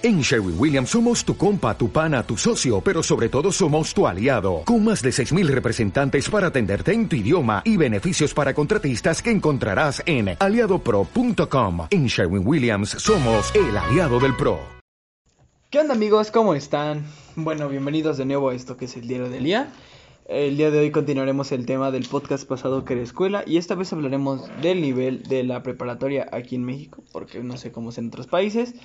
En Sherwin Williams somos tu compa, tu pana, tu socio, pero sobre todo somos tu aliado, con más de 6.000 representantes para atenderte en tu idioma y beneficios para contratistas que encontrarás en aliadopro.com. En Sherwin Williams somos el aliado del PRO. ¿Qué onda amigos? ¿Cómo están? Bueno, bienvenidos de nuevo a esto que es el diario del día. El día de hoy continuaremos el tema del podcast pasado que era escuela y esta vez hablaremos del nivel de la preparatoria aquí en México, porque no sé cómo es en otros países.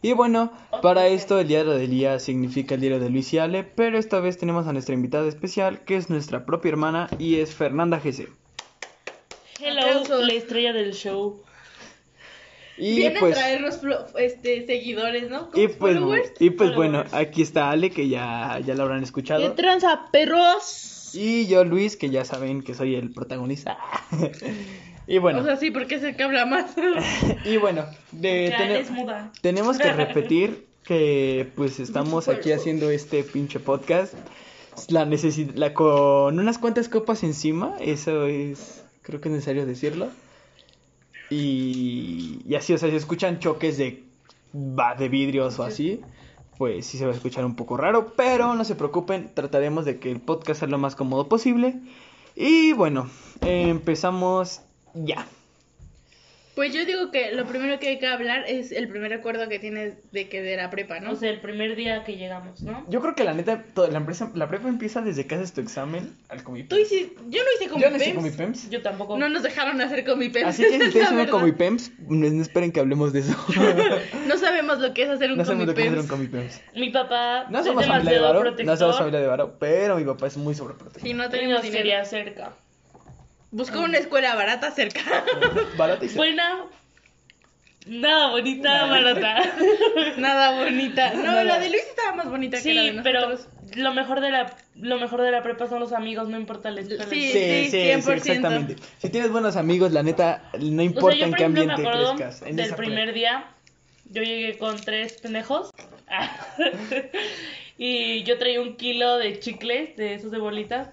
Y bueno, para esto el diario del día significa el diario de Luis y Ale, pero esta vez tenemos a nuestra invitada especial, que es nuestra propia hermana y es Fernanda GC. Hello, Aplausos. la estrella del show. Y Viene pues, a traernos este, seguidores, ¿no? Y pues, followers. y pues bueno, aquí está Ale, que ya, ya la habrán escuchado. ¿Qué tranza, perros? Y yo, Luis, que ya saben que soy el protagonista. y bueno, O sea, sí, porque es el que habla más. y bueno, de, Ya tene- es muda. tenemos que repetir que pues estamos aquí haciendo este pinche podcast. La la con unas cuantas copas encima, eso es, creo que es necesario decirlo. Y, y así, o sea, si escuchan choques de, va, de vidrios o así, pues sí se va a escuchar un poco raro, pero no se preocupen, trataremos de que el podcast sea lo más cómodo posible. Y bueno, empezamos ya. Pues yo digo que lo primero que hay que hablar es el primer acuerdo que tienes de que de la prepa, ¿no? O sea, el primer día que llegamos, ¿no? Yo creo que la neta, toda la, empresa, la prepa empieza desde que haces tu examen al Comipems. Tú hiciste, yo no hice Yo no hice Comipems. Comipems. Yo tampoco. No nos dejaron hacer Comipems. Así que si es ustedes hacen. Comipems, no, no esperen que hablemos de eso. No sabemos lo que es hacer un no sabemos lo que es hacer un Comipems. Comipems. Mi papá No es somos familia de Varo, protector. no somos familia de Varo, pero mi papá es muy sobreprotector. Si no tenemos dinero. cerca. Buscó una escuela barata cerca. Barata y Buena. Nada bonita, barata. Nada bonita. No, Nada. la de Luis estaba más bonita que la de Sí, pero nosotros. lo mejor de la lo mejor de la prepa son los amigos, no importa la escuela. Sí, Sí, sí, sí, 100%. exactamente. Si tienes buenos amigos, la neta, no O importa sea, yo en qué ejemplo me ambiente acuerdo crezcas. En del primer día, yo llegué con tres pendejos y yo traía un kilo de chicles, de esos de bolitas,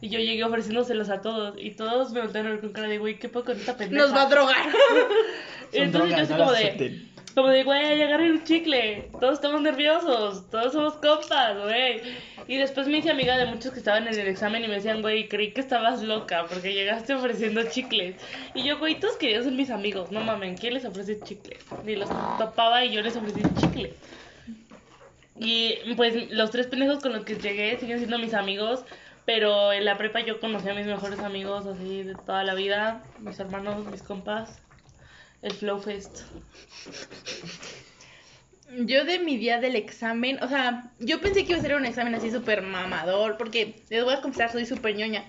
y yo llegué ofreciéndoselos a todos y todos me voltearon con cara de, güey, ¿qué puedo con esta pendeja? Nos va a drogar. Y Entonces yo así no como de, acepten. como de, güey, agarren un chicle, todos estamos nerviosos, todos somos compas, güey. Y después me hice amiga de muchos que estaban en el examen y me decían, güey, creí que estabas loca porque llegaste ofreciendo chicles. Y yo, güey, todos querían ser mis amigos, no mamen, ¿quién les ofrece chicles? Ni los topaba y yo les ofrecí chicles. Y pues los tres pendejos con los que llegué siguen siendo mis amigos, pero en la prepa yo conocí a mis mejores amigos así de toda la vida, mis hermanos, mis compas, el Flow Fest. Yo de mi día del examen, o sea, yo pensé que iba a ser un examen así súper mamador, porque les voy a confesar, soy súper ñoña.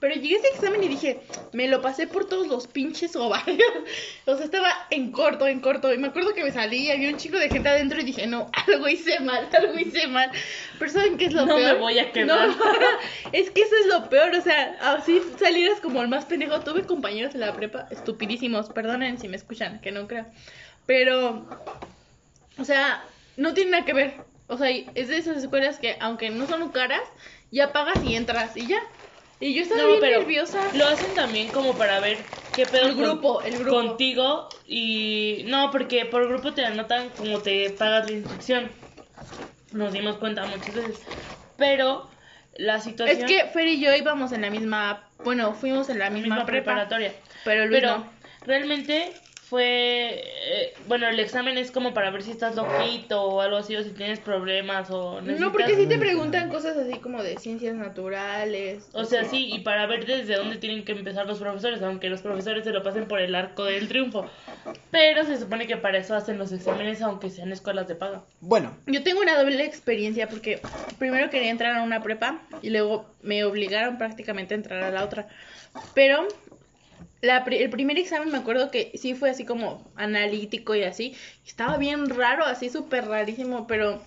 Pero llegué a ese examen y dije, me lo pasé por todos los pinches ovarios. O sea, estaba en corto, en corto. Y me acuerdo que me salí y había un chico de gente adentro y dije, no, algo hice mal, algo hice mal. Pero ¿saben qué es lo No me peor? voy a quedar. No, es que eso es lo peor. O sea, así salieras como el más pendejo. Tuve compañeros en la prepa estupidísimos. Perdonen si me escuchan, que no creo. Pero o sea, no tiene nada que ver. O sea, es de esas escuelas que, aunque no son caras, ya pagas y entras y ya. Y yo estaba No, bien pero nerviosa. Lo hacen también como para ver qué pedo El grupo, con- el grupo. contigo y no, porque por grupo te anotan como te pagas la inscripción. Nos dimos cuenta muchas veces. Pero la situación Es que Fer y yo íbamos en la misma, bueno, fuimos en la misma, misma prepa, preparatoria. pero Luis Pero no. realmente fue eh, bueno, el examen es como para ver si estás loquito o algo así o si tienes problemas o No, porque sí necesitas- te preguntan cosas así como de ciencias naturales. O sea, sí, y para ver desde dónde tienen que empezar los profesores, aunque los profesores se lo pasen por el arco del triunfo. Pero se supone que para eso hacen los exámenes, aunque sean escuelas de paga. Bueno, Yo tengo una doble experiencia porque primero quería entrar a una prepa y luego me obligaron prácticamente a entrar a la otra. Pero la el primer examen me acuerdo que sí fue así como analítico y así. Estaba bien raro, así súper rarísimo, pero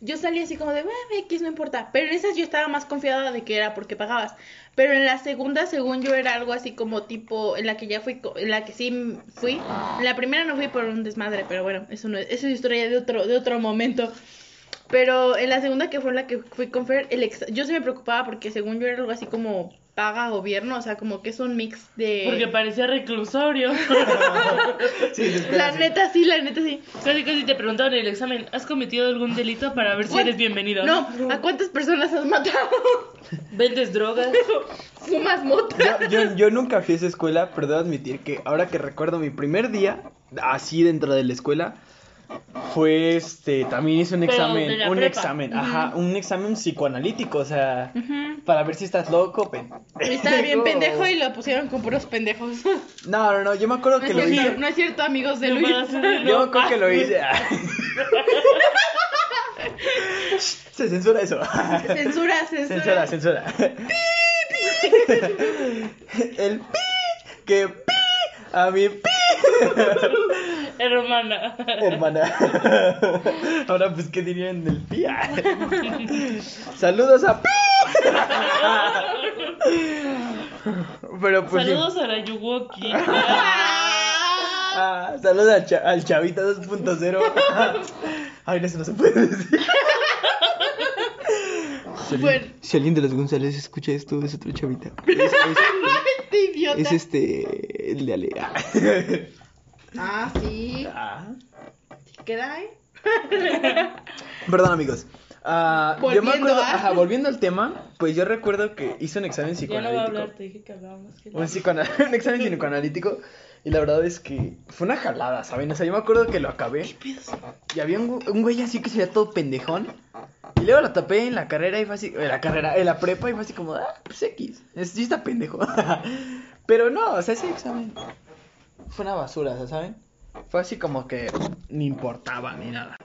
yo salí así como de, "Bueno, X, no importa. Pero en esas yo estaba más confiada de que era porque pagabas. Pero en la segunda, según yo, era algo así como tipo, en la que ya fui, en la que sí fui. En la primera no fui por un desmadre, pero bueno, eso no es, eso es historia de otro, de otro momento. Pero en la segunda que fue la que fui con Fer, el ex- yo sí me preocupaba porque según yo era algo así como paga gobierno, o sea, como que es un mix de... Porque parecía reclusorio. Sí, La sí. neta sí, la neta sí. Casi casi te preguntaban en el examen, ¿has cometido algún delito para ver si eres bienvenido? No, ¿a cuántas personas has matado? ¿Vendes drogas? ¿Fumas mota? Yo, yo, yo nunca fui a esa escuela, pero debo admitir que ahora que recuerdo mi primer día, así dentro de la escuela, fue este, también hice un Pero examen, de la un prepa. examen, ajá, un examen psicoanalítico, o sea, para ver si estás loco, pen- Estaba bien pendejo y lo pusieron con puros pendejos. No, no, no, yo me acuerdo No que lo cierto, hice. no es cierto, amigos de No Luis. Yo me acuerdo que lo hice. Se censura eso. Censura, censura. Censura, censura. El pi que pi a mi Hermana. hermana. Ahora pues qué dirían del pi. Saludos a pi. Pero pues. Saludos a la Yuwoki. Ah, saludos al, cha- al chavita 2.0. Ay, eso no se puede decir. Si alguien, Bueno. si alguien de los González escucha esto, es otro chavita. Es, es este. El de Ale. Ah. Ah, sí. Ah. ¿Queda, eh? Perdón, amigos. Ah, yo me Volviendo acuerdo, a- ajá, volviendo al tema, pues yo recuerdo que hice un examen Ya no voy a psicoanalítico. hablar, te dije que hablábamos. que no. un, psicoana- un examen psicoanalítico. Y la verdad es que fue una jalada, ¿saben? O sea, yo me acuerdo que lo acabé. Y había un, gu- un güey así que se veía todo pendejón. Y luego lo tapé en la carrera y fue así. En la carrera, en la prepa y fue así como, ah, pues X. Es, sí está pendejo. Pero no, o sea, ese examen fue una basura, ¿saben? Fue así como que ni importaba ni nada.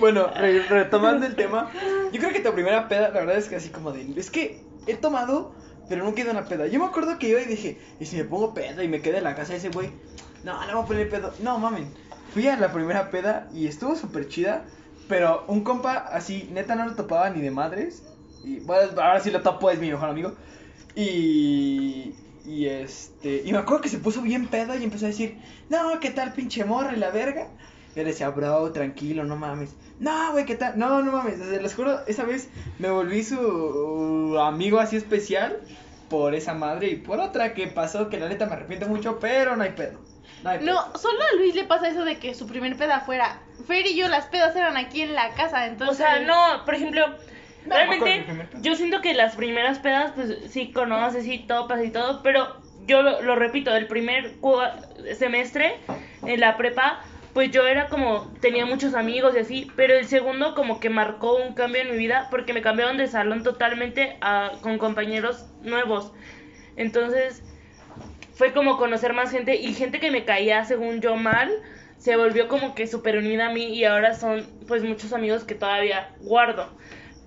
Bueno, re- retomando el tema, yo creo que tu primera peda, la verdad es que así como de. Es que he tomado, pero ido a una peda. Yo me acuerdo que iba y dije, ¿y si me pongo peda y me quedé en la casa de ese güey? No, no voy a poner pedo. No, mamen. Fui a la primera peda y estuvo súper chida, pero un compa así, neta, no lo topaba ni de madres. Y bueno, ahora sí lo topo, es mi mejor amigo. Y. Y este. Y me acuerdo que se puso bien pedo y empezó a decir, no, ¿qué tal, pinche morra y la verga? Yo le decía, bro, tranquilo, no mames. No, güey, ¿qué tal? No, no mames. Desde les juro, esa vez me volví su uh, amigo así especial por esa madre y por otra que pasó que la neta me arrepiento mucho, pero no hay pedo. No, hay pedo. No, solo a Luis le pasa eso de que su primer peda fuera. Fer y yo, las pedas eran aquí en la casa, O entonces. sea, no, por ejemplo, No, realmente yo siento que las primeras pedas, pues sí conoces, sí topas y todo, pero yo lo, lo repito, el primer semestre en la prepa, pues yo era como, tenía muchos amigos y así, pero el segundo como que marcó un cambio en mi vida porque me cambiaron de salón totalmente a, con compañeros nuevos. Entonces fue como conocer más gente y gente que me caía según yo mal se volvió como que súper unida a mí y ahora son pues muchos amigos que todavía guardo.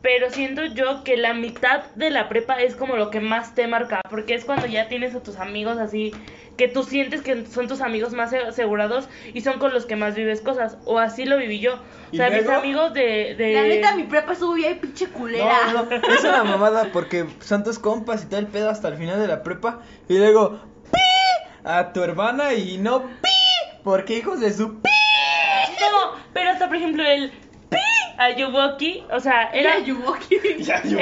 Pero siento yo que la mitad de la prepa es como lo que más te marca, porque es cuando ya tienes a tus amigos así, que tú sientes que son tus amigos más asegurados y son con los que más vives cosas, o así lo viví yo. O ¿Y sea, mis amigos de... de... La neta, mi prepa estuvo bien pinche culera. No, no, es una mamada porque son tus compas y todo el pedo hasta el final de la prepa. Y luego, ¡pi! A tu hermana y no ¡pi! Porque hijos de su ¡pi! No, pero hasta por ejemplo el... pi A Yuwoki, o sea, era... Era Yuwoki. Un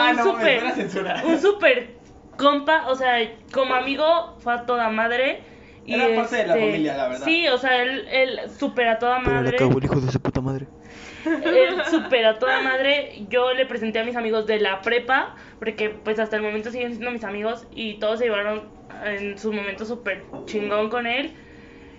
Ah, no, censurar. un súper compa, o sea, como amigo fue a toda madre. Y Era parte de la este, familia, la verdad. Sí, o sea, él, él súper a toda madre. el hijo de su puta madre. Él súper a toda madre. Yo le presenté a mis amigos de la prepa, porque pues hasta el momento siguen siendo mis amigos y todos se llevaron en su momento súper chingón con él.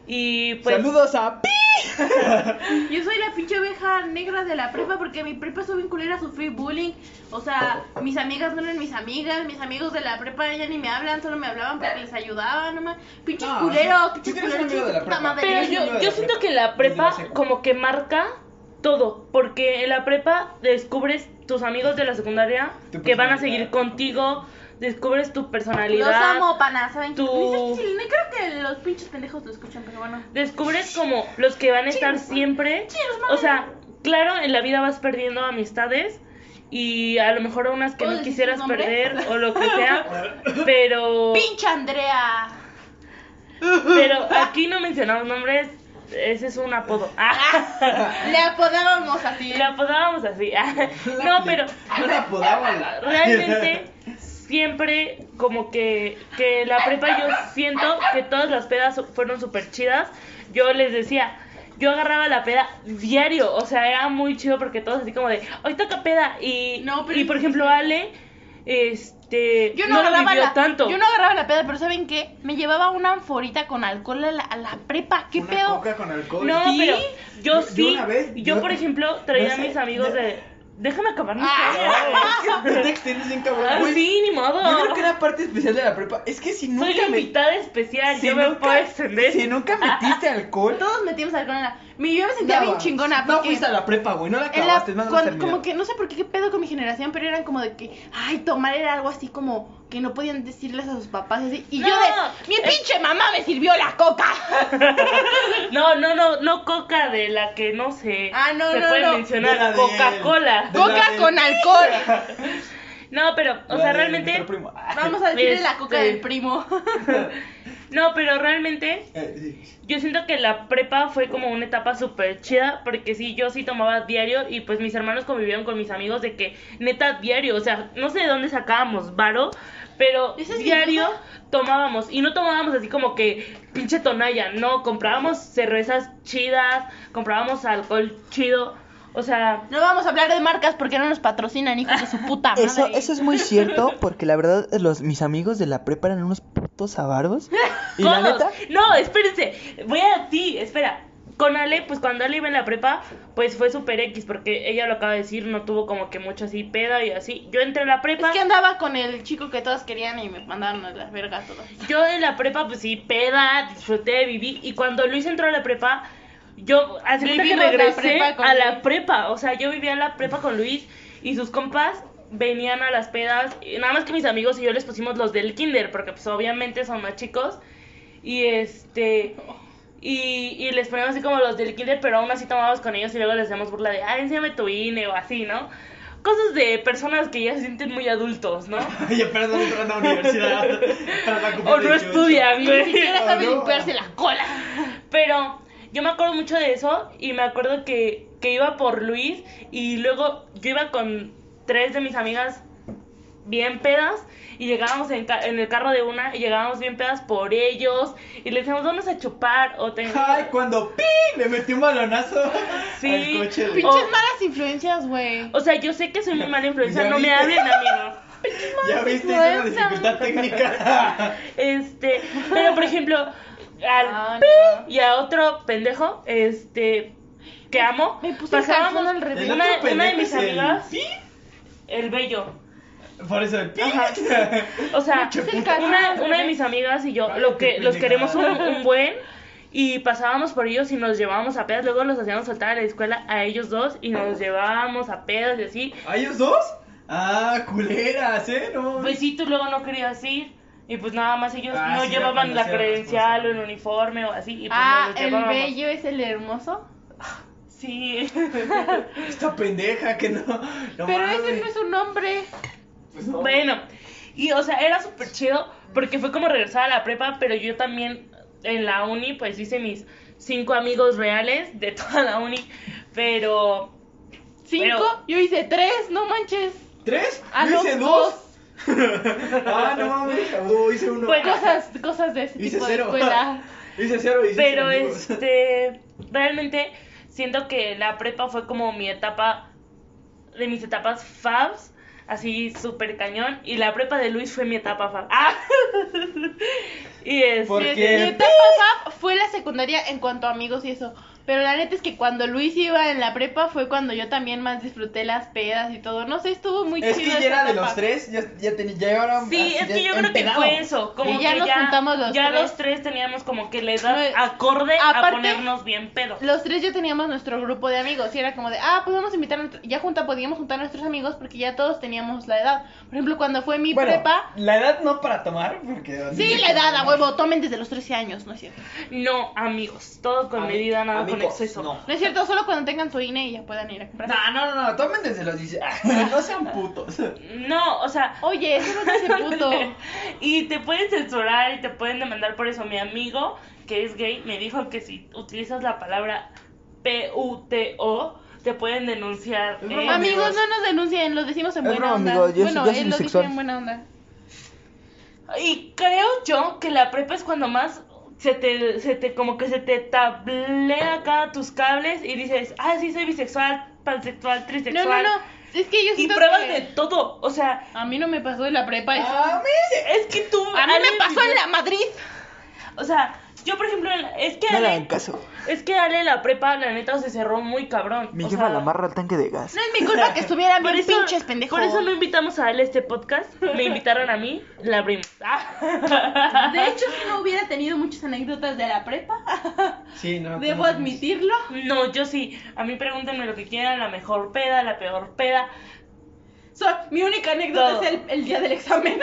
Y pues... Saludos a ¡pi! Yo soy la pinche oveja negra de la prepa porque mi prepa estuvo bien culera, sufrí bullying. O sea, mis amigas no eran mis amigas, mis amigos de la prepa ya ni me hablan, solo me hablaban porque les ayudaba nomás. Pinches No, culeros, sí, pinches culeros, puta madre. Pero yo, yo siento prepa, que la prepa como que marca todo, porque en la prepa descubres tus amigos de la secundaria que van a seguir contigo, descubres tu Los personalidad, amo, pana, ¿saben? Tu- creo que los pinches pendejos lo escuchan, pero bueno. descubres como los que van a estar siempre, o sea, claro, en la vida vas perdiendo amistades y a lo mejor unas que ¿Puedo no quisieras perder o lo que sea, pero ¡Pinche Andrea! pero aquí no mencionamos nombres, ese es un apodo. Ah. Le apodábamos así. Le apodábamos así. No, pero No la apodaban la. realmente siempre como que, que la prepa yo siento que todas las pedas fueron súper chidas. Yo les decía, yo agarraba la peda diario, o sea, era muy chido porque todos así como de, hoy toca peda. Y, No, pero- y por ejemplo, Ale, este, Yo no, lo agarraba vivió la, tanto. yo no agarraba la peda, pero ¿saben qué? Me llevaba una anforita con alcohol a la, a la prepa. ¿Qué Una pedo? coca con alcohol. No, ¿Sí? pero yo Yo- yo sí, yo, yo- por ejemplo traía no a mis amigos de... Déjame acabar mi Ah. historia, güey. No te extiendes bien cabrón. Ah, güey. sí, ni modo. Yo creo que la parte especial de la prepa es que si nunca Soy la me- invitada especial, si yo me nunca- puedo extender. Si nunca metiste alcohol. Todos metimos alcohol en la... Mi, yo me sentía no, bien chingona. No fuiste a la prepa, güey. No la en la- acabaste, no, como que no sé por qué qué pedo con mi generación, pero eran como de que, ay, tomar era algo así como que no podían decirles a sus papás así. Y yo No, de, mi pinche mamá me sirvió la coca. No, no, no, no coca de la que no sé. Ah, no, se no, puede mencionar Coca-Cola. coca de- con alcohol. No, pero, o La sea, realmente. primo. Vamos a decirle la coca del primo. No, pero realmente Eh, yo siento que la prepa fue como una etapa súper chida, porque sí, yo sí tomaba diario y pues mis hermanos convivieron con mis amigos de que neta diario, o sea, no sé de dónde sacábamos varo, pero ¿Esa es mi diario tomábamos y no tomábamos así como que pinche tonalla, no, comprábamos cervezas chidas, comprábamos alcohol chido, o sea, No vamos a hablar de marcas porque no nos patrocinan, hijos de su puta madre. Eso, eso es muy cierto, porque la verdad, los, mis amigos de la prepa eran unos putos avaros. Y la neta, No, espérense. Voy a ti, espera. Con Ale, pues cuando Ale iba en la prepa, pues fue super X, porque ella lo acaba de decir, no tuvo como que mucho así peda y así. Yo entré en la prepa. Es que andaba con el chico que todos querían y me mandaron a la verga todos. Yo en la prepa, pues sí, peda, disfruté, viví. Y cuando Luis entró a la prepa, yo hace que la regresé prepa con a la prepa. O sea, yo vivía en la prepa con Luis y sus compas venían a las pedas. y nada más que mis amigos y yo les pusimos los del kinder, porque pues obviamente son más chicos. Y este... Y, y les poníamos así como los del kinder, pero aún así tomábamos con ellos y luego les hacíamos burla de, ah, enséñame tu INE o así, ¿no? Cosas de personas que ya se sienten muy adultos, ¿no? Oye, perdón, entró a la universidad. Para la copa O no 18. estudian, Ni güey. siquiera sabe no. limpiarse la cola. Pero yo me acuerdo mucho de eso y me acuerdo que, que iba por Luis y luego yo iba con tres de mis amigas bien pedas y llegábamos en, ca- en el carro de una y llegábamos bien pedas por ellos y le decíamos vamos a chupar o te... Ay, cuando ¡pi! le metí un balonazo Sí. al coche. de- Pinches Oh. malas influencias, güey. O sea, yo sé que soy muy mala influencia, ¿Ya no me viste? hablen amigos. Ya viste, es una influencia. dificultad técnica. Este, pero por ejemplo, al Ah, no. y a otro pendejo, este, que amo, Me puse el pasábamos una, una de mis es el amigas, pi. El bello. Por eso el. O sea, una, una de mis amigas y yo, lo que los queremos un, un buen y pasábamos por ellos y nos llevábamos a pedas, luego los hacíamos saltar a la escuela a ellos dos y nos llevábamos a pedas y así. ¿A ellos dos? Ah, culeras, ¿eh? No. Pues sí, tú luego no querías ir y pues nada más ellos Ah, no sí, llevaban la credencial o el uniforme o así y pues Ah, nos los el bello es el hermoso. Sí. Esta pendeja que no. no Pero mames. ese no es un nombre. Pues no. Bueno, y o sea, era súper chido porque fue como regresar a la prepa, pero yo también en la uni pues hice mis cinco amigos reales de toda la uni, pero Cinco. Pero- Yo hice tres, no manches. ¿Tres? Ah, Yo no, hice dos. ah, no mames. Oh, hice uno. Bueno, Cosas, cosas de ese hice tipo cero. de escuela. hice cero y hice pero cero este realmente siento que la prepa fue como mi etapa de mis etapas fabs así súper cañón y la prepa de Luis fue mi etapa fab. Ah. y es ¿Por Mi- qué? Mi etapa fab fue la secundaria en cuanto a amigos y eso. Pero la neta es que cuando Luis iba en la prepa fue cuando yo también más disfruté las pedas y todo. No sé, estuvo muy Es chido. que ya era de etapa. los tres, ya, ya, tenía, ya era Sí, así es que yo creo que empedado. fue eso, como Y ya que nos ya, juntamos los ya tres. los tres teníamos como que la edad No, acorde a aparte- ponernos bien pedos. Los tres ya teníamos nuestro grupo de amigos y era como de, ah, pues vamos a invitar, a nuestro- ya junta, podíamos juntar a nuestros amigos porque ya todos teníamos la edad. Por ejemplo, cuando fue mi Bueno, prepa, la edad no para tomar, porque... sí, la edad, a huevo, tomen desde los 13 años, ¿no es cierto? No, amigos, todo con Ami- medida, nada con exceso. no. No es cierto, solo cuando tengan su INE y ya puedan ir a comprar. No, no, no, no, tomen desde los 10. no sean putos. No, o sea, Oye, eso no te hace puto. y te pueden censurar y te pueden demandar por eso. Mi amigo, que es gay, me dijo que si utilizas la palabra P-U-T-O, te pueden denunciar. Es eh, Amigos, amigos. no nos denuncien, lo decimos en Es buena broma, onda. amigos, yo- bueno, yo soy él lo dice en buena onda. Y creo yo que la prepa es cuando más se te, se te como que se te tablea acá tus cables y dices, ah, sí, soy bisexual, pansexual, No, trisexual. no, no. Es que yo Y pruebas que- de todo, o sea, A mí no me pasó en la prepa eso. A mí es que tú... a mí me pasó en la Madrid. O sea, yo por ejemplo, en la- es que No Ale, hagan caso. es que Ale la prepa, la neta, se cerró muy cabrón. Mi o jefa sea, la amarra al tanque de gas. No es mi culpa que estuvieran Por bien eso, pinches pendejos. por eso no invitamos a Ale a este podcast. Me invitaron a mí, la abrimos. Ah. De hecho, si no hubiera tenido muchas anécdotas de la prepa, Sí, no. debo admitirlo. No, yo sí. A mí pregúntenme lo que quieran, la mejor peda, la peor peda. So, mi única anécdota Todo. es el, el día del examen.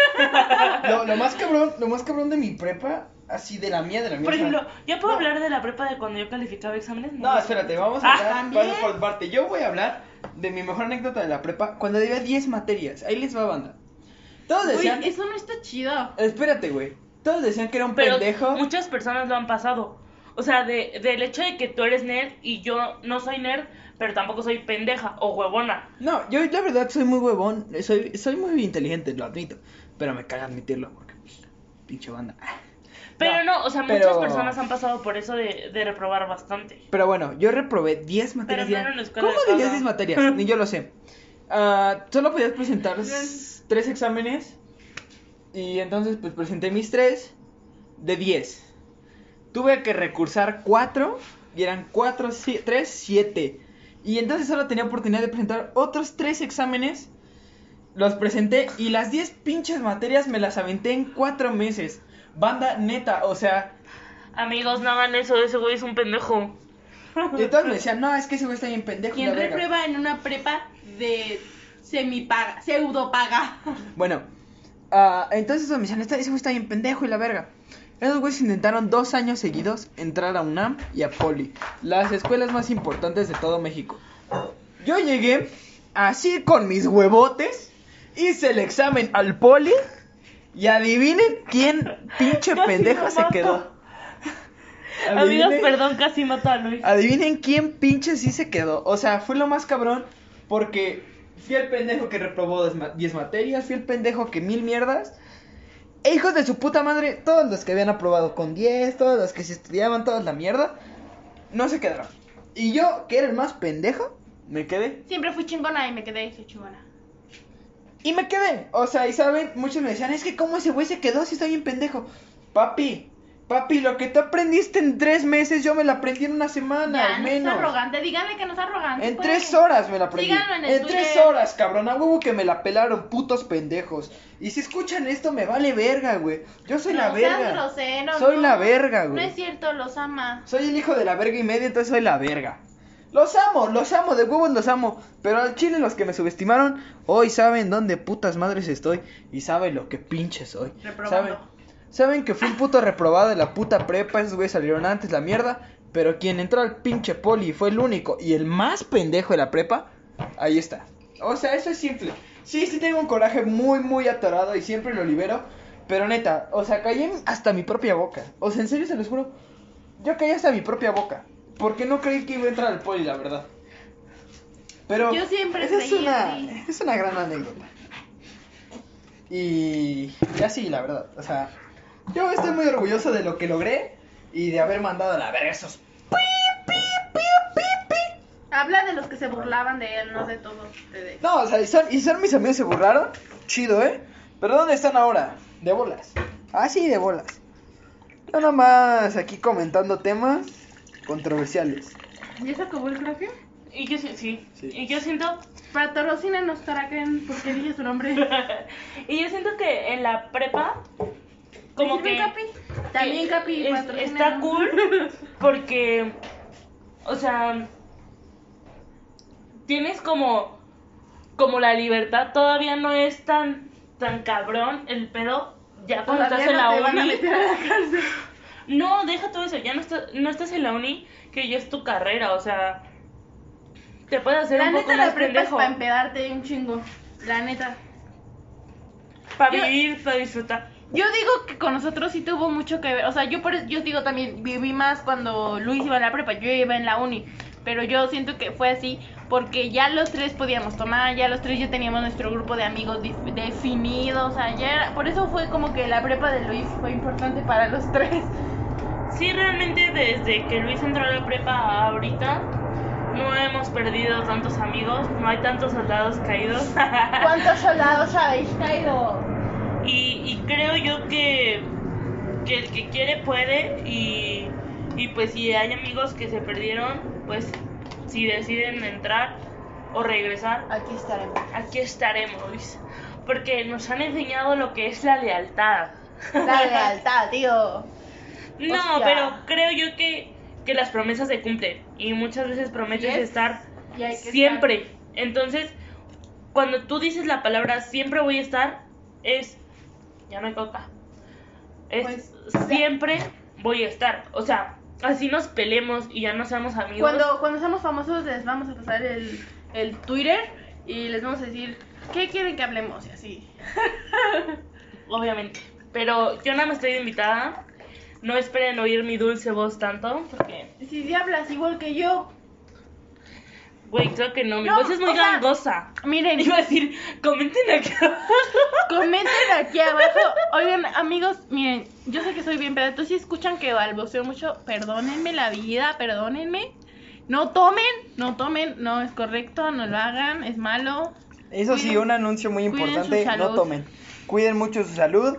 Lo, lo más cabrón, lo más cabrón de mi prepa, así de la mía, de la mía. Por ejemplo, ¿ya puedo no. hablar de la prepa de cuando yo calificaba exámenes? No, espérate, vamos a Ah, hablar ¿también? parte por parte. Yo voy a hablar de mi mejor anécdota de la prepa cuando debía 10 materias. Ahí les va banda. Todos Uy, decían. eso no está chido. Espérate, güey. Todos decían que era un Pero pendejo. muchas personas lo han pasado. O sea, de, del hecho de que tú eres nerd y yo no soy nerd, pero tampoco soy pendeja o huevona. No, yo la verdad soy muy huevón. Soy, soy muy inteligente, lo admito. Pero me caga admitirlo porque, pinche banda. Pero no, o sea, pero- muchas personas han pasado por eso de, de reprobar bastante. Pero bueno, yo reprobé 10 materias. Pero en la escuela ¿Cómo dirías paga. 10 materias? Ni yo lo sé. Ah, solo podías presentar tres exámenes. Y entonces, pues presenté mis tres de 10. Tuve que recursar 4. Y eran 4, 3, 7. Y entonces solo tenía oportunidad de presentar otros tres exámenes. Los presenté y las 10 pinches materias me las aventé en 4 meses. Banda neta, o sea, Amigos, no hagan eso, ese güey es un pendejo. y todos me decían, no, es que ese güey está bien pendejo. y ¿Quién la verga". reprueba en una prepa de semipaga, pseudo paga? Bueno, ah, entonces me decían, "Esta- ese güey está bien pendejo y la verga. Esos güeyes intentaron dos años seguidos entrar a UNAM y a Poli, las escuelas más importantes de todo México. Yo llegué así con mis huevotes, hice el examen al Poli y adivinen quién pinche Casi pendejo se mato. quedó. Amigos, perdón, casi mato a Luis. Adivinen quién pinche sí se quedó. O sea, fue lo más cabrón porque fui el pendejo que reprobó 10 ma- 10 materias, fui el pendejo que mil mierdas. E hijos de su puta madre, todos los que habían aprobado con 10, todos los que se estudiaban, todos la mierda, no se quedaron. Y yo, que era el más pendejo, me quedé. Siempre fui chingona y me quedé soy chingona. Y me quedé. O sea, y saben, muchos me decían, es que cómo ese güey se quedó si está bien pendejo. Papi, papi, lo que tú aprendiste en tres meses, yo me lo aprendí en una semana, Ya, al no es menos. arrogante, díganle que no es arrogante. En pues. tres horas me la aprendí. Síganlo en el en tres horas, cabrón. A huevo que me la pelaron, putos pendejos. Y si escuchan esto, me vale verga, güey. Yo soy la No verga. grosero, soy no. la verga, No güey. es cierto, los ama. Soy el hijo de la verga y media, entonces soy la verga. Los amo, los amo, de huevos los amo. Pero al chile los que me subestimaron, hoy saben dónde putas madres estoy. Y saben lo que pinche soy. Saben, saben que fui un puto reprobado de la puta prepa. Esos güeyes salieron antes la mierda. Pero quien entró al pinche poli y fue el único y el más pendejo de la prepa, ahí está. O sea, eso es simple. Sí, sí tengo un coraje muy, muy atorado y siempre lo libero. Pero neta, o sea, caí hasta mi propia boca. O sea, en serio se los juro. Yo caí hasta mi propia boca. Porque no creí que iba a entrar al poli, la verdad. Pero Yo siempre esa es una, es una gran anécdota. Y ya sí, la verdad. O sea, yo estoy muy orgulloso de lo que logré y de haber mandado a la verga esos. pi, pi, pi, pi, pi. Habla de los que se burlaban de él, no de todos ustedes. No, o sea, y son, y son mis amigos se burlaron. Chido, ¿eh? Pero ¿dónde están ahora? De bolas. Ah, sí, de bolas. Yo nomás aquí comentando temas controversiales. ¿Ya se acabó el crafio? Y yo sí, sí. Sí. Y yo siento Patrocínanos, Taraken, porque dije su nombre. y yo siento que en la prepa como ¿Te sirve, que Capi? También, que Capi, es- está cool porque o sea tienes como como la libertad todavía no es tan tan cabrón el pedo ya cuando Todavía estás en no la uni la no deja todo eso ya no estás no estás en la uni que ya es tu carrera o sea te puedes hacer La un poco neta, la más prepa es pendejo para empedarte un chingo. La neta. para yo- vivir para disfrutar Yo digo que con nosotros sí tuvo mucho que ver. O sea, yo por yo digo también, viví más cuando Luis iba en la prepa, yo iba en la uni. Pero yo siento que fue así porque ya los tres podíamos tomar, ya los tres ya teníamos nuestro grupo de amigos dif- definido. O sea, ya era, por eso fue como que la prepa de Luis fue importante para los tres. Sí, realmente desde que Luis entró a la prepa ahorita no hemos perdido tantos amigos, no hay tantos soldados caídos. ¿Cuántos soldados habéis caído? y, y creo yo que, que el que quiere puede y, y pues si hay amigos que se perdieron, pues si deciden entrar o regresar, Aquí estaremos. aquí estaremos. Porque nos han enseñado lo que es la lealtad. La lealtad, tío. No, pero creo yo que, que las promesas se cumplen y muchas veces prometes Yes. estar siempre. Entonces, cuando tú dices la palabra siempre voy a estar, es ya no hay coca. Es Pues, siempre voy a estar. O sea, así nos peleemos y ya no seamos amigos. Cuando, cuando seamos famosos les vamos a pasar el, el Twitter y les vamos a decir qué quieren que hablemos y así. Obviamente. Pero yo nada más estoy invitada. No esperen oír mi dulce voz tanto, porque, Si si hablas igual que yo. güey, creo que no. Mi No, voz es muy sea, gangosa. Miren, Iba a decir, comenten aquí abajo. comenten aquí abajo. Oigan, amigos, miren, yo sé que soy bien, pero si escuchan que balbuceo mucho, perdónenme la vida, perdónenme. No tomen, no tomen, no es correcto, no lo hagan, es malo. Eso sí, un anuncio muy importante, no tomen. Cuiden mucho su salud.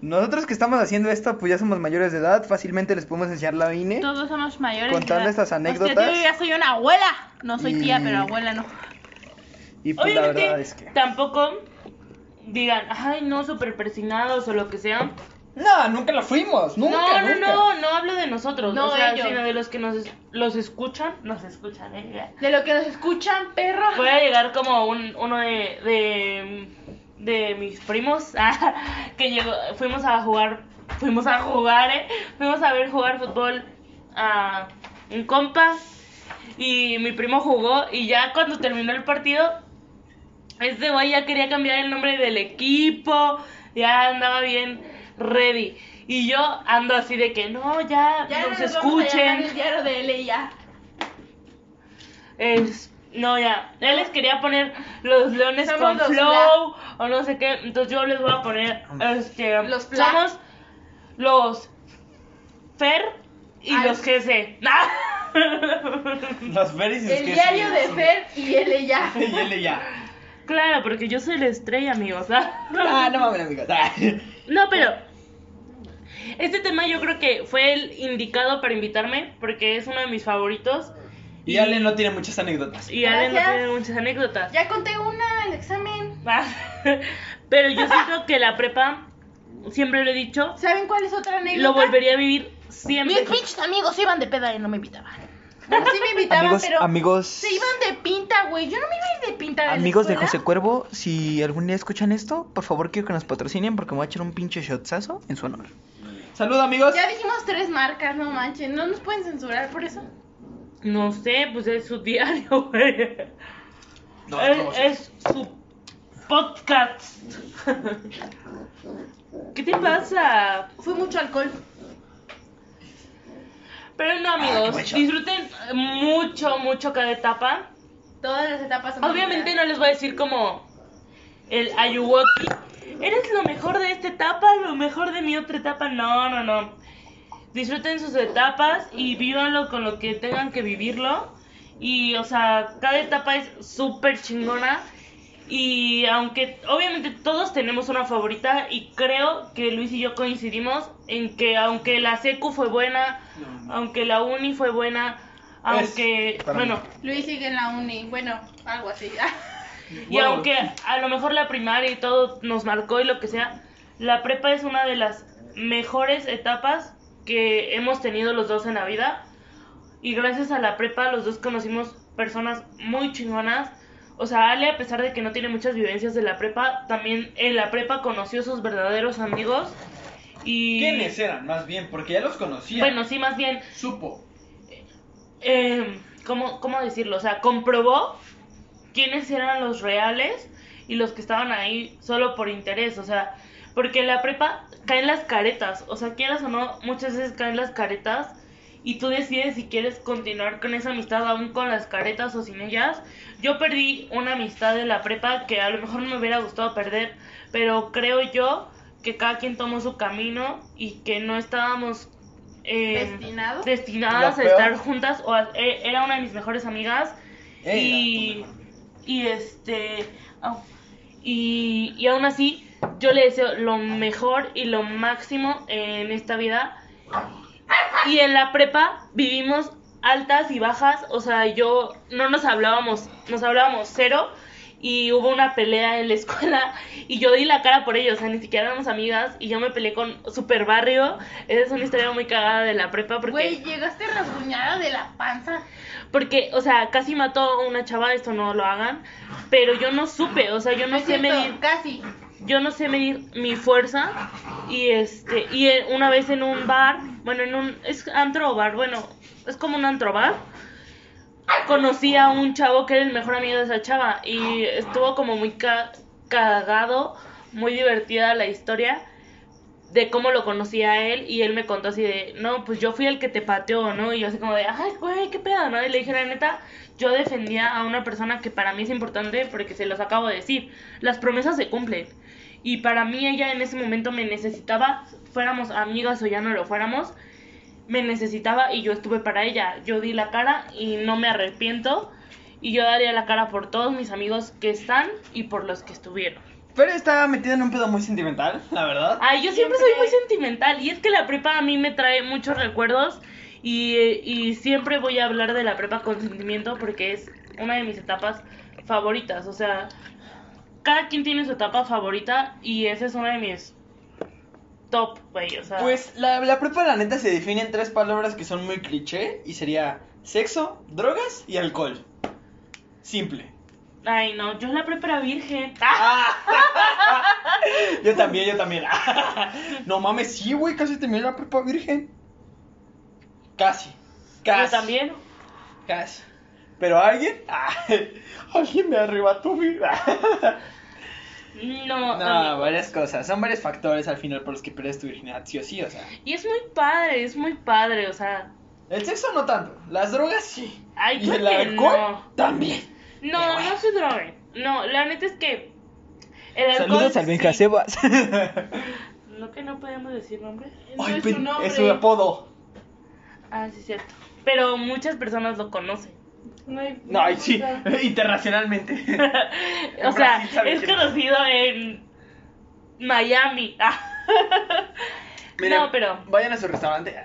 Nosotros que estamos haciendo esto, pues ya somos mayores de edad, fácilmente les podemos enseñar la INE. Todos somos mayores. Contando ya. estas Hostia, anécdotas. tío, yo ya soy una abuela. No soy tía, pero abuela no. Y pues la Obviamente, verdad es que... tampoco digan, ay, no, súper persinados o lo que sea. No, nunca lo fuimos, nunca, no, no, nunca. no, no hablo de nosotros, No, o sea, ellos. sino de los que nos es- los escuchan, nos escuchan, eh. De lo que nos escuchan, perro. Voy a llegar como un, uno de, de, de mis primos ah, que llegó, fuimos a jugar, fuimos a jugar, eh, fuimos a ver jugar fútbol a un compa y mi primo jugó y ya cuando terminó el partido, este güey ya quería cambiar el nombre del equipo, ya andaba bien ready. Y yo ando así de que no, ya, Ya nos no nos vamos a escuchen. el diario de él y ya. Es, no, ya. Él les quería poner los leones Somos con los flow o no sé qué. Entonces yo les voy a poner este, Los Fla. somos los Fer y Ay. los GC. Los Ferris es El que diario sí, de. Fer y él y ya. Y él ya. claro, porque yo soy la estrella, amigos. Ah, no mames, amigos. Ah. No, pero este tema yo creo que fue el indicado para invitarme porque es uno de mis favoritos. Y Ale no tiene muchas anécdotas. Y Ale no tiene muchas anécdotas. Ya conté una, el examen. Pero yo siento que la prepa, siempre lo he dicho, ¿Saben cuál es otra anécdota? lo volvería a vivir siempre. Mis pinches amigos iban de peda y no me invitaban. Bueno, sí me invitaban, Amigos, pero amigos, se iban de pinta, güey. Yo no me iba a ir de pinta de la amigos de. José Cuervo, si algún día escuchan esto, por favor quiero que nos patrocinen porque me voy a echar un pinche shotzazo en su honor. Salud, amigos. Ya dijimos tres marcas, no manchen. ¿No nos pueden censurar por eso? No sé, pues es su diario, güey. No, es, es su podcast. ¿Qué te pasa? Fue mucho alcohol. Pero no, Ah, amigos, disfruten mucho, mucho cada etapa. Todas las etapas son Obviamente no les voy a decir como el Ayuwoki. Eres lo mejor de esta etapa, lo mejor de mi otra etapa. No, no, no. Disfruten sus etapas y vívanlo con lo que tengan que vivirlo. Y, o sea, cada etapa es súper chingona. Y aunque obviamente todos tenemos una favorita y creo que Luis y yo coincidimos en que aunque la secu fue buena, aunque la uni fue buena, aunque, bueno, mí. Luis sigue en la uni. Bueno, algo así. y aunque a lo mejor la primaria y todo nos marcó y lo que sea, la prepa es una de las mejores etapas que hemos tenido los dos en la vida. Y gracias a la prepa los dos conocimos personas muy chingonas. O sea, Ale, a pesar de que no tiene muchas vivencias de la prepa, también en la prepa conoció sus verdaderos amigos. Y... ¿Quiénes eran? Más bien, porque ya los conocía. Bueno, sí, más bien, Supo. eh, ¿cómo, ¿cómo decirlo? O sea, comprobó quiénes eran los reales y los que estaban ahí solo por interés. O sea, Porque en la prepa caen las caretas. O sea, quieras o no, muchas veces caen las caretas. Y tú decides si quieres continuar con esa amistad aún con las caretas o sin ellas. Yo perdí una amistad en la prepa que a lo mejor no me hubiera gustado perder. Pero creo yo que cada quien tomó su camino y que no estábamos eh, ¿Destinados? destinadas a estar juntas. O a- eh, era una de mis mejores amigas. Y, y este. y, y aún así, yo le deseo lo mejor y lo máximo en esta vida. Y en la prepa vivimos altas y bajas. O sea, yo no nos hablábamos, nos hablábamos cero. Y hubo una pelea en la escuela y yo di la cara por ellos, o sea, ni siquiera éramos amigas y yo me peleé con Super Barrio. Esa es una historia muy cagada de la prepa porque... Güey, llegaste rasguñada de la panza. Porque, o sea, casi mató a una chava, esto no lo hagan, pero yo no supe, o sea, yo no sé medir, Casi. Yo no sé medir mi fuerza y este, y eh, una vez en un bar, bueno, en un, es antro bar, bueno, es como un antro bar, conocí a un chavo que era el mejor amigo de esa chava y estuvo como muy ca- cagado, muy divertida la historia de cómo lo conocí a él y él me contó así de, no, pues yo fui el que te pateó, ¿no? Y yo así como de, ay, güey, qué pedo, ¿no? Y le dije, la neta, yo defendía a una persona que para mí es importante porque se los acabo de decir, las promesas se cumplen. Y para mí ella en ese momento me necesitaba, fuéramos amigas o ya no lo fuéramos, me necesitaba y yo estuve para ella. Yo di la cara y no me arrepiento. Y yo daría la cara por todos mis amigos que están y por los que estuvieron. Pero estaba metido en un pedo muy sentimental, la verdad. Ay, yo siempre soy muy sentimental y es que la prepa a mí me trae muchos recuerdos y, y siempre voy a hablar de la prepa con sentimiento porque es una de mis etapas favoritas. O sea, cada quien tiene su etapa favorita y esa es una de mis top, güey. O sea, Pues la, la prepa, la neta, se define en tres palabras que son muy cliché y sería sexo, drogas y alcohol. Simple. ay, no, yo la prepa era virgen. Yo también, yo también. no mames, sí, güey, casi terminé la prepa virgen. Casi. Casi. Yo también. Casi. Pero alguien, alguien me arrebató mi vida. No, No, varias cosas. Son varios factores al final por los que pierdes tu virginidad, sí o sí, o sea. Y es muy padre, es muy padre, o sea. El sexo no tanto, las drogas sí. Ay, y el alcohol no. también. No, bueno. no se droguen. No, la neta es que. El alcohol, Saludos al Benja sí. ¿No que no podemos decir nombre? No Ay, es su nombre. es su apodo. Ah, sí, cierto. Pero muchas personas lo conocen. No, hay- No, sí, internacionalmente. o sea, es conocido en Miami. Ah. Miren, No, pero. Vayan a su restaurante.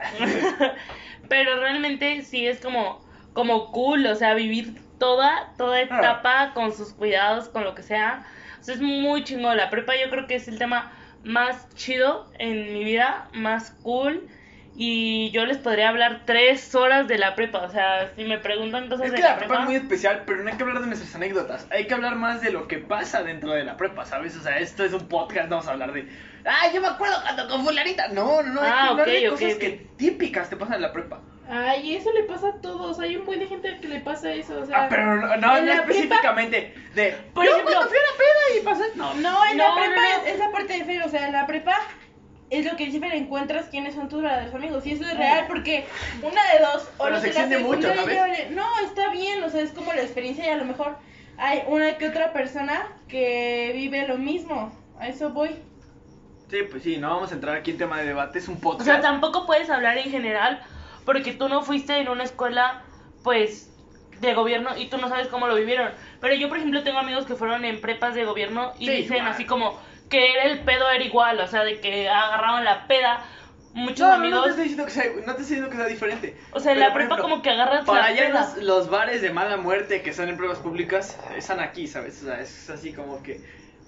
pero realmente sí es como, como cool, o sea, vivir toda, toda etapa con sus cuidados, con lo que sea. O sea, es muy chingón. La prepa yo creo que es el tema más chido en mi vida, más cool. Y yo les podría hablar tres horas de la prepa. O sea, si me preguntan cosas Es de que la la prepa prepa. es muy especial, pero no hay que hablar de nuestras anécdotas. Hay que hablar más de lo que pasa dentro de la prepa, ¿sabes? O sea, esto es un podcast, no vamos a hablar de. ¡Ay, yo me acuerdo cuando con fulanita! No, no, no, hay Ah, que hablar de ok, ok, cosas que típicas te pasan en la prepa. Ay, eso le pasa a todos. Hay un buen de gente que le pasa eso. O sea, Ah, pero no, no, no en la específicamente de. Por yo ejemplo- cuando fui a la peda y pasé. No, No, en No, la prepa no, no. Es, es la parte de feo. O sea, en la prepa es lo que dice, pero encuentras quiénes son tus verdaderos amigos. Y eso es real, porque una de dos. O Pero los se de la extiende mucho, No, está bien. O sea, es como la experiencia y a lo mejor hay una que otra persona que vive lo mismo. A eso voy. Sí, pues sí, no vamos a entrar aquí en tema de debate, es un O podcast. sea, tampoco puedes hablar en general porque tú no fuiste en una escuela, pues, de gobierno y tú no sabes cómo lo vivieron. Pero yo, por ejemplo, tengo amigos que fueron en prepas de gobierno y Sí, dicen igual. así como que era el pedo era igual, o sea, de que agarraban la peda. Muchos no, amigos, no te estoy diciendo que sea, no te estoy diciendo que sea diferente. o sea, en la prepa ejemplo, como que agarras Para la allá peda. los, los bares de mala muerte que están en pruebas públicas están aquí, ¿sabes? O sea, es así como que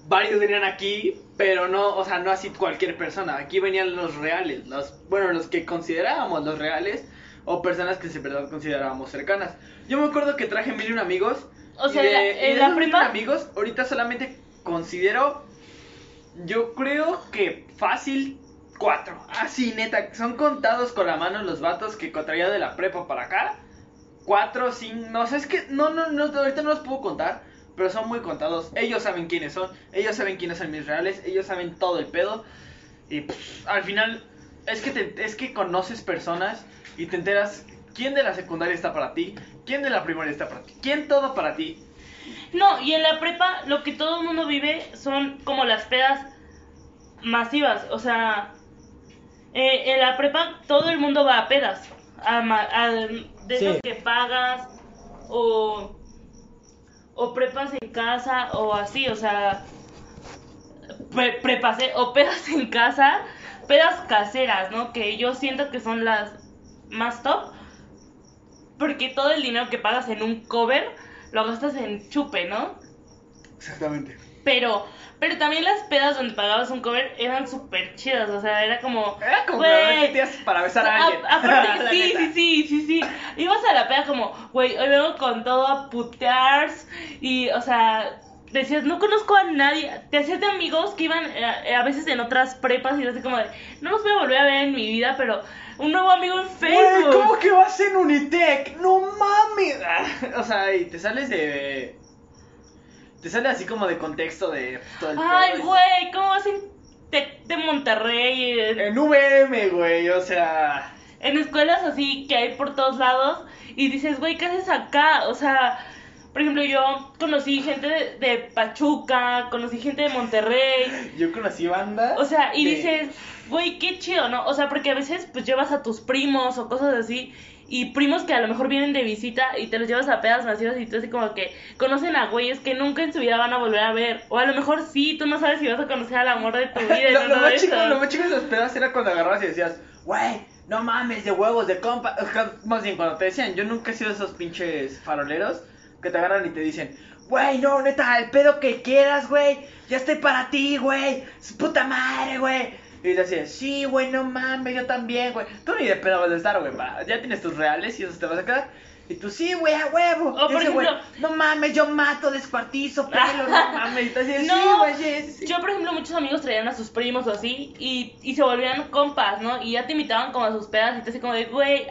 varios venían aquí, pero no, o sea, no así cualquier persona. Aquí venían los reales, los, bueno, los que considerábamos los reales o personas que en verdad considerábamos cercanas. Yo me acuerdo que traje mil y un amigos. O y sea, de- la- en de la prepa- amigos, ahorita solamente considero, yo creo que fácil cuatro. Así, neta, son contados con la mano los vatos que contraía de la prepa para acá. Cuatro, cinco, no sé, es que no, no, no, ahorita no los puedo contar. pero son muy contados. Ellos saben quiénes son, ellos saben quiénes son mis reales, ellos saben todo el pedo. Y pff, al final es que, te- es que conoces personas y te enteras quién de la secundaria está para ti, quién de la primaria está para ti, quién todo para ti. No, y en la prepa lo que todo el mundo vive son como las pedas masivas. O sea, eh, en la prepa todo el mundo va a pedas. A, de Sí. esas que pagas o, o prepas en casa o así. O sea, pre- prepas, ¿eh? o pedas en casa, pedas caseras, ¿no? Que yo siento que son las más top. Porque todo el dinero que pagas en un cover lo gastas en chupe, ¿no? Exactamente. Pero, pero también las pedas donde pagabas un cover eran súper chidas, o sea, era como... Era como que para besar a a- alguien. aparte, sí, sí, sí, sí, sí. Ibas a la peda como, güey, hoy vengo con todo a putear y, o sea, decías, no conozco a nadie. Te hacías de amigos que iban eh, a veces en otras prepas y era así como de, no los voy a volver a ver en mi vida, pero un nuevo amigo en Facebook. Güey, ¿cómo que vas en Unitec? No mames. O sea, y te sales de. Te sale así como de contexto de todo el Ay, güey, ¿cómo vas en Tec de Monterrey? en- En VM, güey, o sea. en escuelas así que hay por todos lados y dices, güey, ¿qué haces acá? O sea, por ejemplo, yo conocí gente de, de Pachuca, conocí gente de Monterrey, Yo conocí banda. o sea, y de- dices, güey, qué chido, ¿no? O sea, porque a veces pues llevas a tus primos o cosas así. Y primos que a lo mejor vienen de visita y te los llevas a pedas masivas y tú así como que conocen a güeyes que nunca en su vida van a volver a ver. O a lo mejor sí, tú no sabes si vas a conocer al amor de tu vida. lo, lo más chico, lo más chico de las pedas era cuando agarrabas y decías, güey, no mames, de huevos, de compa. Más bien, cuando te decían, yo nunca he sido de esos pinches faroleros que te agarran y te dicen, güey, no, neta, el pedo que quieras, güey, ya estoy para ti, güey, su puta madre, güey. Y te decías, sí, güey, no mames, yo también, güey. Tú ni de pedo vas a estar, güey, ya tienes tus reales y esos te vas a quedar. Y tú, sí, güey, a huevo. O, Y por ese güey, ejemplo- no mames, yo mato, descuartizo, pelo, no mames. Así, sí, No, güey, sí, sí, sí. yo por ejemplo muchos amigos traían a sus primos o así y, y se volvían compas, ¿no? Y ya te invitaban como a sus pedas y te así como de, güey,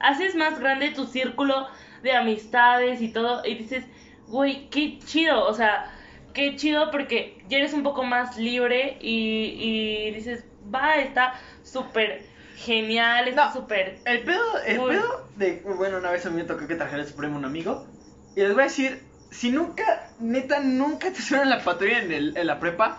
haces más grande tu círculo de amistades y todo y dices, güey, qué chido, o sea, qué chido porque ya eres un poco más libre y, y dices, va, está súper genial, está No. súper... El pedo, el Uy. pedo de, bueno, una vez a mí me tocó que trajera el Supremo un amigo. Y les voy a decir, si nunca, neta, nunca te subieron a la patrulla en, el, en la prepa,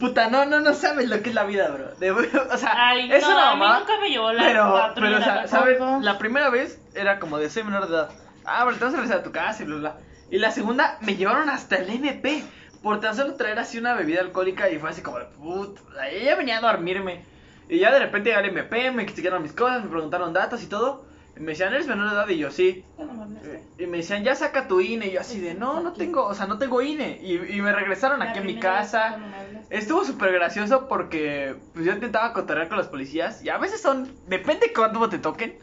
puta, no, no, no sabes lo que es la vida, bro. De- o sea, Ay, es no, una a mí nunca me llevó la Pero, patrulla pero, o sea, ¿sabes? La primera vez era como de soy menor de edad. Ah, bueno, te vas a regresar a tu casa y bla, bla. Y la segunda me llevaron hasta el MP. Por tan solo traer así una bebida alcohólica y fue así como de puta. Ella venía a dormirme. Y ya de repente llega el MP, me explicaron mis cosas, me preguntaron datos y todo. Y me decían, ¿eres menor de edad? Y yo, sí. Y me decían, ya saca tu INE. Y yo así de, no, no tengo, o sea, no tengo INE. Y, y me regresaron aquí a mi casa. Estuvo súper gracioso porque pues yo intentaba cotorrear con los policías y a veces son, depende cuándo te toquen.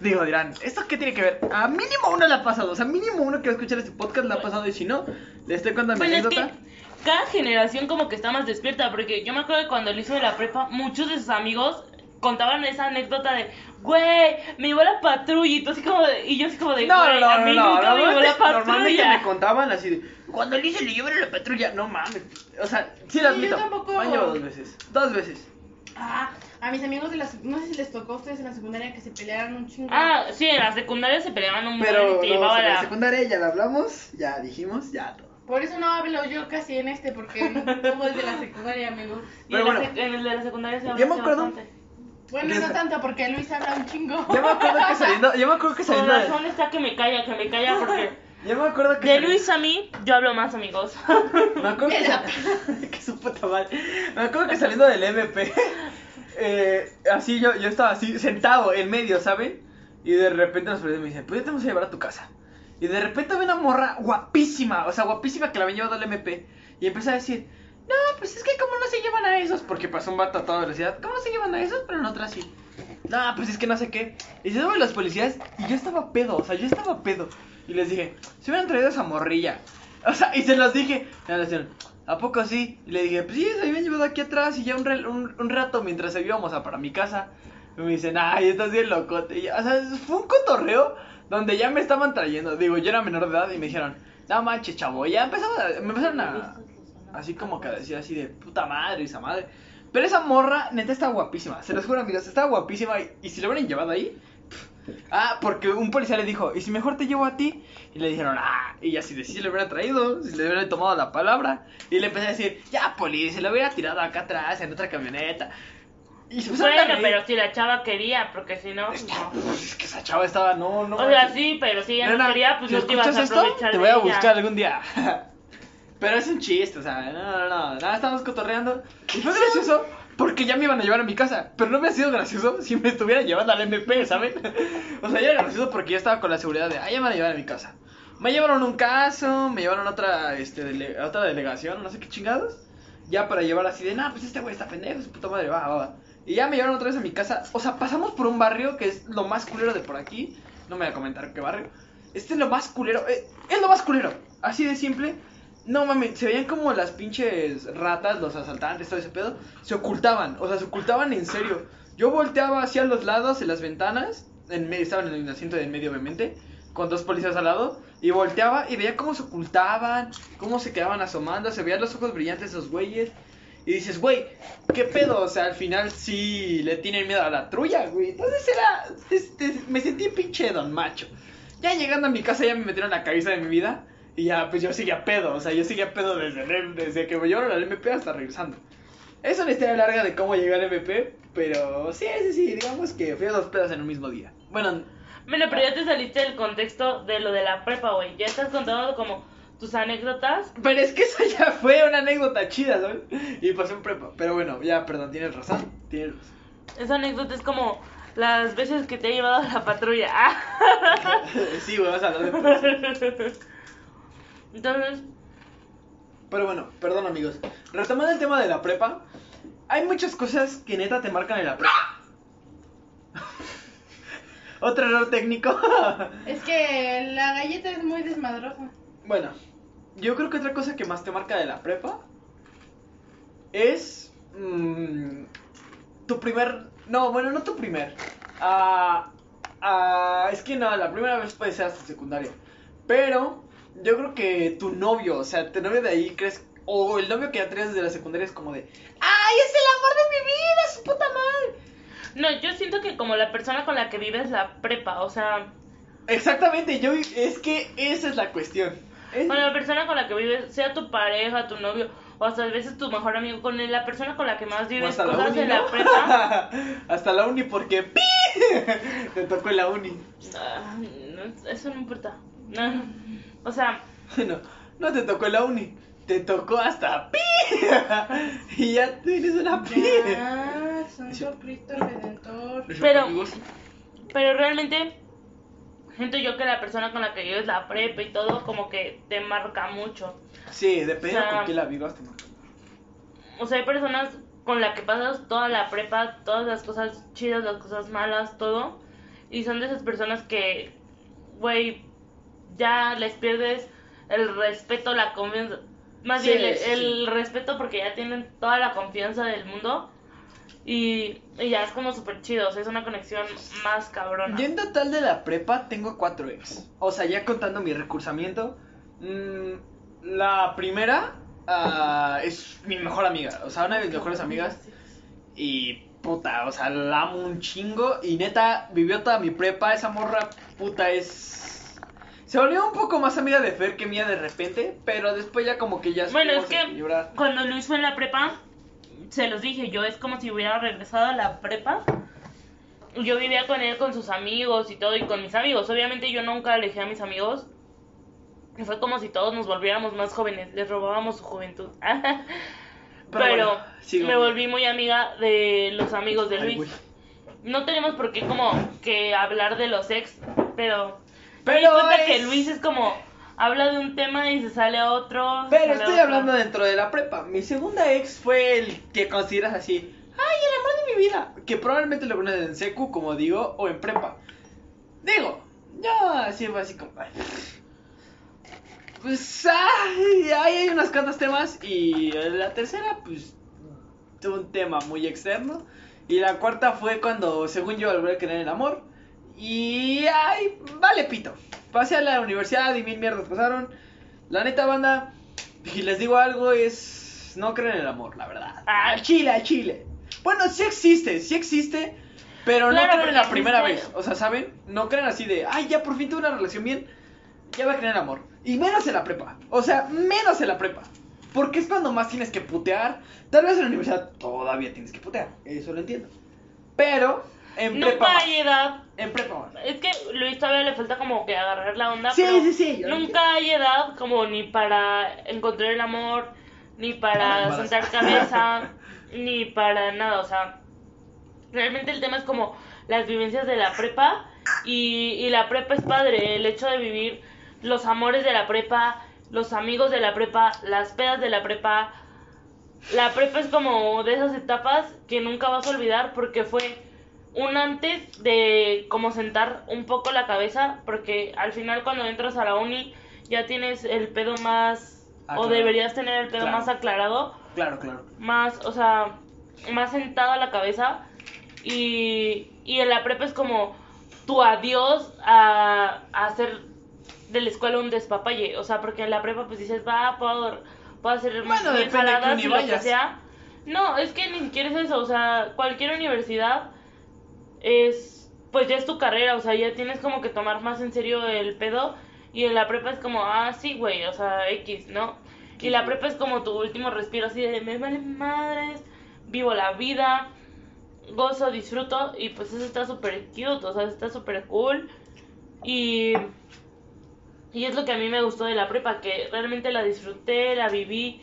Digo, dirán, ¿esto qué tiene que ver? A mínimo uno le ha pasado, o sea, mínimo uno que va a escuchar este podcast le ha pasado y si no, le estoy contando mi Pues es que anécdota. cada generación como que está más despierta, porque yo me acuerdo que cuando lo hizo de la prepa, muchos de sus amigos contaban esa anécdota de, güey, me llevó la patrulla y tú así como de, y yo así como de, No, no, no, a mí no, nunca me llevó la normalmente, normalmente patrulla. me contaban así de, cuando le hice le llevaron la patrulla, no mames, o sea, sí Sí, admito, yo tampoco. me han llevado dos veces, dos veces. Ah, a mis amigos de la no sé si les tocó a ustedes en la secundaria que se pelearan un chingo. Ah, sí, en la secundaria se peleaban un Pero buen y te no, llevaba sobre la la... secundaria ya la hablamos, ya dijimos, ya todo. Por eso no hablo yo casi en este, porque no como desde la secundaria, amigo. Y Pero en, la bueno. sec- en el de la secundaria se Yo me acuerdo- bastante. Bueno, no tanto, porque Luis habla un chingo. Yo me acuerdo que saliendo, yo me acuerdo que Con saliendo, de- razón está que me calla, que me calla, porque yo me acuerdo que de saliendo- Luis a mí, yo hablo más, amigos. Me acuerdo que, que su puta madre. Me acuerdo que saliendo del MP, eh, así yo, yo estaba así, sentado en medio, ¿saben? Y de repente los policías me dicen, pues ya te vamos a llevar a tu casa. Y de repente había una morra guapísima, o sea, guapísima que la habían llevado al MP. Y empecé a decir, no, pues es que como no se llevan a esos, porque pasó un vato a toda velocidad, ¿cómo no se llevan a esos? Pero en otra sí. No, pues es que no sé qué. Y se suben los policías y yo estaba pedo, o sea, yo estaba pedo. Y les dije, se hubieran traído esa morrilla. O sea, y se los dije. Y me decían, ¿a poco sí? Y le dije, pues sí, se habían llevado aquí atrás y ya un, rato mientras íbamos a para mi casa. Me dicen, ay, estás bien locote. O sea, fue un cotorreo donde ya me estaban trayendo. Digo, yo era menor de edad y me dijeron, no manches, chavo. Ya empezaba, me empezaron a. Así como que a decir así de puta madre, esa madre. Pero esa morra, neta, está guapísima. Se los juro, amigos, está guapísima. Y, y si lo hubieran llevado ahí. Ah, porque un policía le dijo, ¿y si mejor te llevo a ti? Y le dijeron, ah, y así de si le hubiera traído, si le hubiera tomado la palabra. Y le empecé a decir, ya, poli, se lo hubiera tirado acá atrás, en otra camioneta. Y se Bueno, pero si la chava quería, porque si no. No. pues, es que esa chava estaba, no, no. O sea, sí, pero si ella no Nena, quería, pues no te ibas a escuchas esto, aprovechar te voy a buscar algún día. Pero es un chiste, o sea, no, no, no, nada, estábamos cotorreando. Y fue gracioso porque ya me iban a llevar a mi casa. Pero no ha sido gracioso si me estuvieran llevando al MP, ¿saben? O sea, ya era gracioso porque ya estaba con la seguridad de, ah, ya me van a llevar a mi casa. Me llevaron un caso, me llevaron a otra, este, a otra delegación, no sé qué chingados. Ya para llevar así de, nah, pues este güey está pendejo, su puta madre, va, va. Y ya me llevaron otra vez a mi casa. O sea, pasamos por un barrio que es lo más culero de por aquí. No me voy a comentar qué barrio. Este es lo más culero. eh, es lo más culero. Así de simple. No mames, se veían como las pinches ratas, los asaltantes, todo ese pedo. Se ocultaban. O sea, se ocultaban en serio. Yo volteaba hacia los lados, en las ventanas. En medio, estaban en el asiento de en medio, obviamente. Con dos policías al lado. Y volteaba y veía cómo se ocultaban. Cómo se quedaban asomando. Se veían los ojos brillantes de esos güeyes. Y dices, güey, ¿qué pedo? O sea, al final sí le tienen miedo a la trulla, güey. Entonces era. este, me sentí pinche don macho. Ya llegando a mi casa ya me metieron la cabeza de mi vida. Y ya, pues yo seguía pedo. O sea, yo seguía pedo desde, el- desde que me llevaron al MP hasta regresando. Es una historia larga de cómo llegué al MP. Pero sí, sí, sí. Digamos que fui a dos pedos en un mismo día. Bueno, Bueno, pero ya te saliste del contexto de lo de la prepa, güey. Ya estás contando como tus anécdotas. pero es que esa ya fue una anécdota chida, ¿sabes? Y pasó en prepa. Pero bueno, ya, perdón, tienes razón. Tienes razón. Esa anécdota es como las veces que te ha llevado a la patrulla. Sí, güey, vas a hablar de. Entonces, Pero bueno, perdón amigos. Retomando el tema de la prepa, hay muchas cosas que neta te marcan en la prepa. Otro error técnico. Es que la galleta es muy desmadrosa. bueno, yo creo que otra cosa que más te marca de la prepa es mm, tu primer... No, bueno, no tu primer. Ah, ah, es que no, la primera vez puede ser hasta secundaria. Pero yo creo que tu novio, o sea, tu novio de ahí crees... O el novio que ya traes desde la secundaria es como de... ¡Ay, es el amor de mi vida, su puta madre! no, yo siento que como la persona con la que vives la prepa, o sea, Exactamente, yo... Es que esa es la cuestión. Es- con la persona con la que vives, sea tu pareja, tu novio, o hasta a veces tu mejor amigo, con la persona con la que más vives hasta la cosas uni, la prepa. hasta la uni porque... ¡pi! Te tocó en la uni. no, eso no importa. No, o sea, No, no te tocó la uni. Te tocó hasta pi. y ya tienes una pi. Ah, Santo Cristo Redentor. Pero- Pero realmente siento yo que la persona con la que vives la prepa y todo como que te marca mucho. Sí, depende O sea, con quién la vivas. te marca. O sea, hay personas con las que pasas toda la prepa, todas las cosas chidas, las cosas malas, todo. Y son de esas personas que, güey, ya les pierdes el respeto, la confianza. Más Sí, bien el, sí, el respeto porque ya tienen toda la confianza del mundo. Y, y ya es como súper chido, o sea, es una conexión más cabrona. Yo en total de la prepa tengo cuatro ex. O sea, ya contando mi recursamiento. mm, la primera ah, es mi mejor amiga. O sea, una de mis mejores amigas. Y puta, o sea, la amo un chingo. Y neta, vivió toda mi prepa. Esa morra, puta, es. Se volvió un poco más amiga de Fer que mía de repente. Pero después ya como que ya Bueno, es que cuando Luis fue en la prepa, se los dije, yo es como si hubiera regresado a la prepa. Yo vivía con él, con sus amigos y todo, y con mis amigos. Obviamente yo nunca alejé a mis amigos. Fue como si todos nos volviéramos más jóvenes, les robábamos su juventud. Pero, bueno, me volví muy amiga de los amigos de Luis. No tenemos por qué como que hablar de los ex, pero... Pero cuenta que es- Luis es como... Habla de un tema y se sale a otro. Pero estoy otro. hablando dentro de la prepa. Mi segunda ex fue el que consideras así. ¡Ay, el amor de mi vida! Que probablemente lo conoces en secu, como digo, o en prepa. Digo, yo así fue así como. Pues ay, ahí hay unos cuantos temas. Y la tercera, pues. Tuvo un tema muy externo. Y la cuarta fue cuando, según yo, volví a creer en el amor. Y ay, vale pito. Pasé a la universidad y mil mierdas pasaron. La neta banda, y les digo algo, es no creen en el amor, la verdad. Al chile, al chile. Bueno, sí existe, sí existe, pero Claro, no creen en la primera vez. O sea, ¿saben? No creen así de, ay, ya por fin tuve una relación bien, ya voy a creer en el amor. Y menos en la prepa. O sea, menos en la prepa. Porque es cuando más tienes que putear. Tal vez en la universidad todavía tienes que putear. Eso lo entiendo. Pero en prepa. Nunca hay edad. En prepa. Es que Luis todavía le falta como que agarrar la onda. Sí, pero sí, sí, yo Nunca hay edad como ni para encontrar el amor, ni para Para sentar cabeza, ni para nada. O sea, realmente el tema es como las vivencias de la prepa. Y, y la prepa es padre. El hecho de vivir los amores de la prepa, los amigos de la prepa, las pedas de la prepa. La prepa es como de esas etapas que nunca vas a olvidar porque fue un antes de como sentar un poco la cabeza, porque al final cuando entras a la uni ya tienes el pedo más, o deberías tener el pedo Claro. más aclarado, Claro, claro. más, o sea, más sentado a la cabeza, y, y en la prepa es como tu adiós a, a hacer de la escuela un despapalle, o sea, porque en la prepa pues dices, va, puedo, puedo hacer Bueno, qué jaladas y lo que sea. No, es que ni siquiera es eso, o sea, cualquier universidad es, pues ya es tu carrera, o sea, ya tienes como que tomar más en serio el pedo y en la prepa es como, ah, sí, güey, o sea, X, ¿no? Y la prepa es como tu último respiro así de, me vale madres, vivo la vida, gozo, disfruto y pues eso está súper cute, o sea, está súper cool y... Y es lo que a mí me gustó de la prepa, que realmente la disfruté, la viví,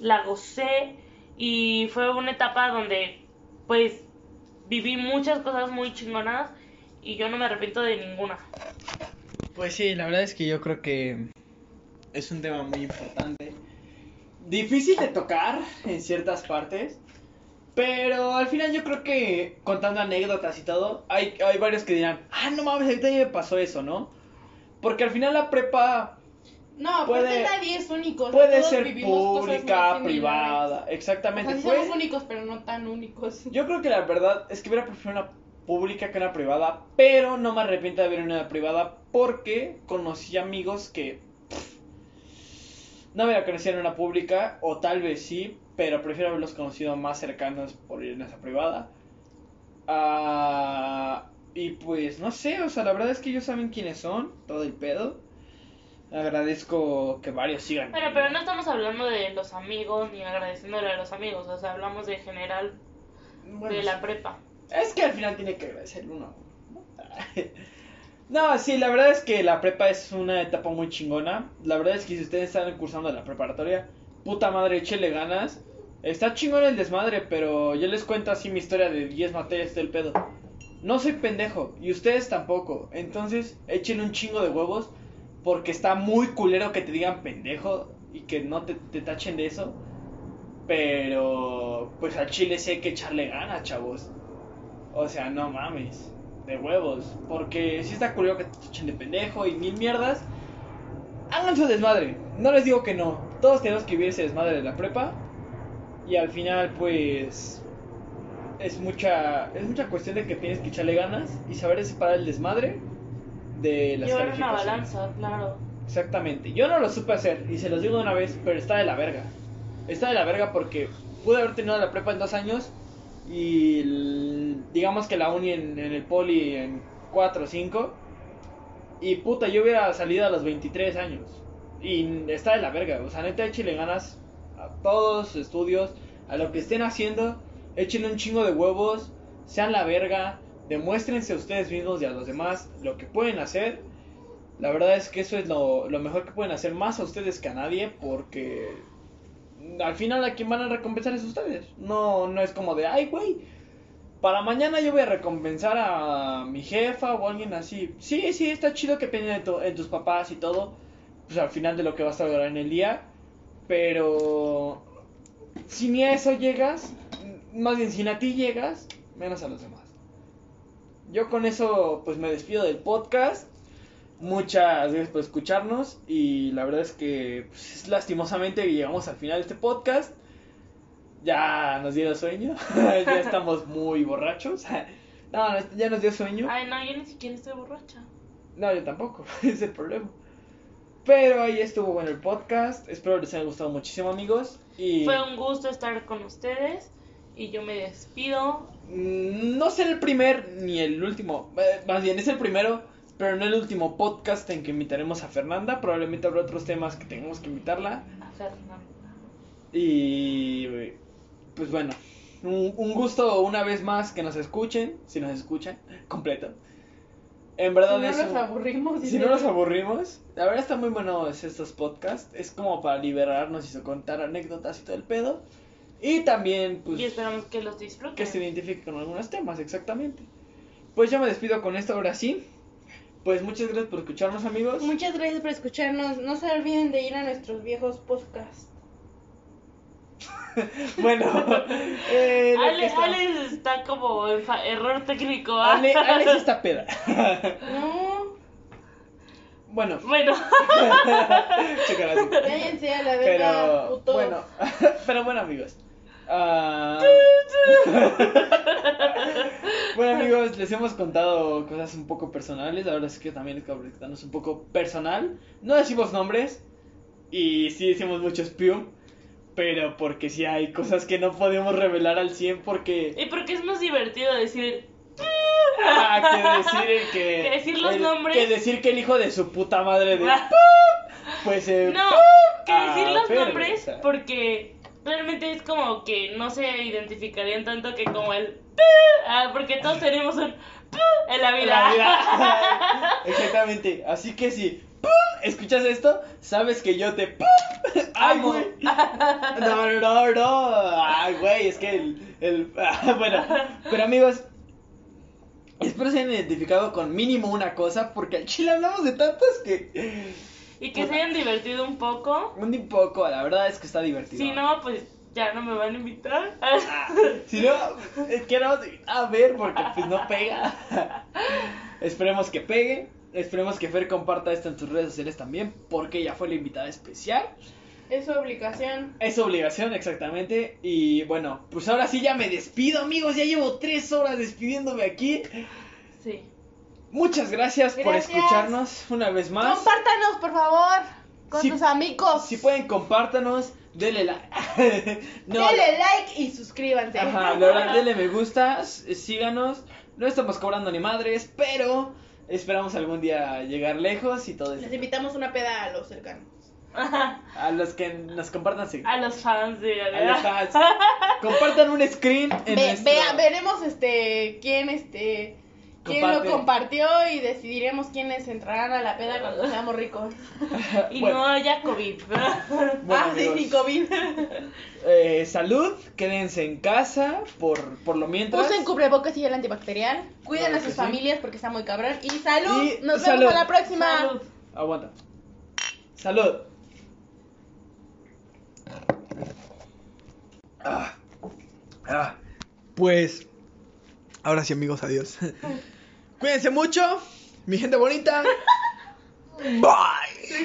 la gocé y fue una etapa donde pues viví muchas cosas muy chingonas y yo no me arrepiento de ninguna. Pues sí, la verdad es que yo creo que es un tema muy importante. Difícil de tocar en ciertas partes. Pero al final yo creo que contando anécdotas y todo, hay, hay varios que dirán, ah, no mames, ahorita ya me pasó eso, ¿no? Porque al final la prepa No, Puede- nadie es único. o sea, puede todos ser vivimos pública, privada, O exactamente. sea, sí Fue- somos únicos, pero no tan únicos. Yo creo que la verdad es que hubiera preferido una pública que una privada, pero no me arrepiento de haber una privada porque conocí amigos que pff, no hubiera conocido en una pública, o tal vez sí, pero prefiero haberlos conocido más cercanos por ir en esa privada. Ah, y pues no sé, o sea, la verdad es que ellos saben quiénes son, todo el pedo. Agradezco que varios sigan. Bueno, pero no estamos hablando de los amigos ni agradeciéndole a los amigos, o sea, hablamos de general Bueno, de la prepa. Es que al final tiene que agradecer uno. ¿no? No, sí, la verdad es que la prepa es una etapa muy chingona. La verdad es que si ustedes están cursando la preparatoria, puta madre, échele ganas. Está chingón el desmadre, pero yo les cuento así mi historia de 10 materias del pedo. No soy pendejo, y ustedes tampoco. Entonces, echen un chingo de huevos, porque está muy culero que te digan pendejo y que no te, te tachen de eso. Pero, pues al chile sí hay que echarle ganas, chavos. O sea, no mames. De huevos. Porque si está culero que te echen de pendejo y mil mierdas. Hagan su desmadre. No les digo que no. Todos tenemos que vivir ese desmadre de la prepa. Y al final, pues. Es mucha. Es mucha cuestión de que tienes que echarle ganas y saber separar el desmadre de las Llevar una balanza, claro. Exactamente. Yo no lo supe hacer y se los digo de una vez, pero está de la verga. Está de la verga porque pude haber tenido la prepa en dos años y digamos que la uni en, en el poli en cuatro o cinco. Y puta, yo hubiera salido a los 23 años. Y está de la verga. O sea, neta, échale ganas a todos sus estudios, a lo que estén haciendo. Échenle un chingo de huevos, sean la verga, demuéstrense a ustedes mismos y a los demás lo que pueden hacer. La verdad es que eso es lo, lo mejor que pueden hacer más a ustedes que a nadie porque al final a quien van a recompensar es ustedes. No, no es como de, ay, güey, para mañana yo voy a recompensar a mi jefa o alguien así. Sí, sí, está chido que piensen en, tu- en tus papás y todo, pues al final de lo que vas a lograr en el día. Pero si ni a eso llegas, más bien si a ti llegas, menos a los demás. Yo con eso pues me despido del podcast. Muchas gracias por escucharnos y la verdad es que pues, lastimosamente llegamos al final de este podcast. Ya nos dio sueño, ya estamos muy borrachos. No, no, ya nos dio sueño. Ay, no, yo ni siquiera estoy borracha. No, yo tampoco, es el problema. Pero ahí estuvo bueno el podcast. Espero les haya gustado muchísimo, amigos. Y Fue un gusto estar con ustedes y yo me despido. mm, no será el primer ni el último. eh, más bien, es el primero, pero no el último podcast en que invitaremos a Fernanda. Probablemente habrá otros temas que tengamos que invitarla. A Fernanda. Y pues bueno, un, un gusto una vez más que nos escuchen, si nos escuchan, completo. En verdad Si no nos aburrimos. Si no nos aburrimos, la verdad está muy buenos estos podcasts. Es como para liberarnos y contar anécdotas y todo el pedo. Y también, pues, Y esperamos que los disfruten. que se identifique con algunos temas, exactamente. Pues yo me despido con esto ahora sí. Pues muchas gracias por escucharnos, amigos. Muchas gracias por escucharnos. No se olviden de ir a nuestros viejos podcasts. Bueno, eh, Ale, está- Alex está como en fa- error técnico. ¿ah? Ale, Ale sí está peda. No, bueno, Bueno, cállense a la verga, Pero bueno, pero bueno amigos. Ah, bueno amigos, les hemos contado cosas un poco personales. Ahora sí que también es un poco personal. No decimos nombres y sí decimos mucho spium, pero porque sí hay cosas que no podemos revelar al 100 porque y porque es más divertido decir. ah, que decir el que Que decir los el- nombres. que decir que el hijo de su puta madre de pues eh, No, que ah, decir los pero, nombres o sea. porque realmente es como que no se identificarían tanto que como el. Ah, porque todos tenemos un en la vida. La vida. Exactamente. Así que si escuchas esto, sabes que yo te. ¡Ay, güey! No, no, no. Ay, güey, es que el. el... Bueno, pero amigos. Espero se hayan identificado con mínimo una cosa, porque al chile hablamos de tantas que. Y que se hayan divertido un poco. Un poco, la verdad es que está divertido. Si no, pues ya no me van a invitar. Si no, es que no, a ver, porque pues no pega. Esperemos que pegue. Esperemos que Fer comparta esto en sus redes sociales también, porque ella fue la invitada especial. Es su obligación. Es su obligación, exactamente. Y bueno, pues ahora sí ya me despido, amigos. Ya llevo tres horas despidiéndome aquí. Sí. Muchas gracias, por escucharnos una vez más. Compártanos, por favor, con Si- tus amigos. Si pueden, compártanos. Denle like. No, Denle like y suscríbanse. Ajá, la verdad, denle me gusta, síganos. No estamos cobrando ni madres, pero esperamos algún día llegar lejos y todo Les eso. invitamos una peda a los cercanos. A los que nos compartan, sí. A los fans de A los fans. Compartan un screen en Ve- nuestro- vea- veremos este quién este quién Comparte. lo compartió y decidiremos quiénes entrarán a la peda cuando seamos ricos. Y Bueno. no haya COVID. Bueno, ah, sí, COVID. eh, salud, quédense en casa por, por lo mientras. Usen cubrebocas y gel antibacterial. Cuiden Claro a sus sí. familias porque está muy cabrón. Y salud. Y Nos salud. vemos a la próxima. Salud. Aguanta. Salud. Ah. Ah. Pues. Ahora sí, amigos, adiós. Cuídense mucho, mi gente bonita. Bye.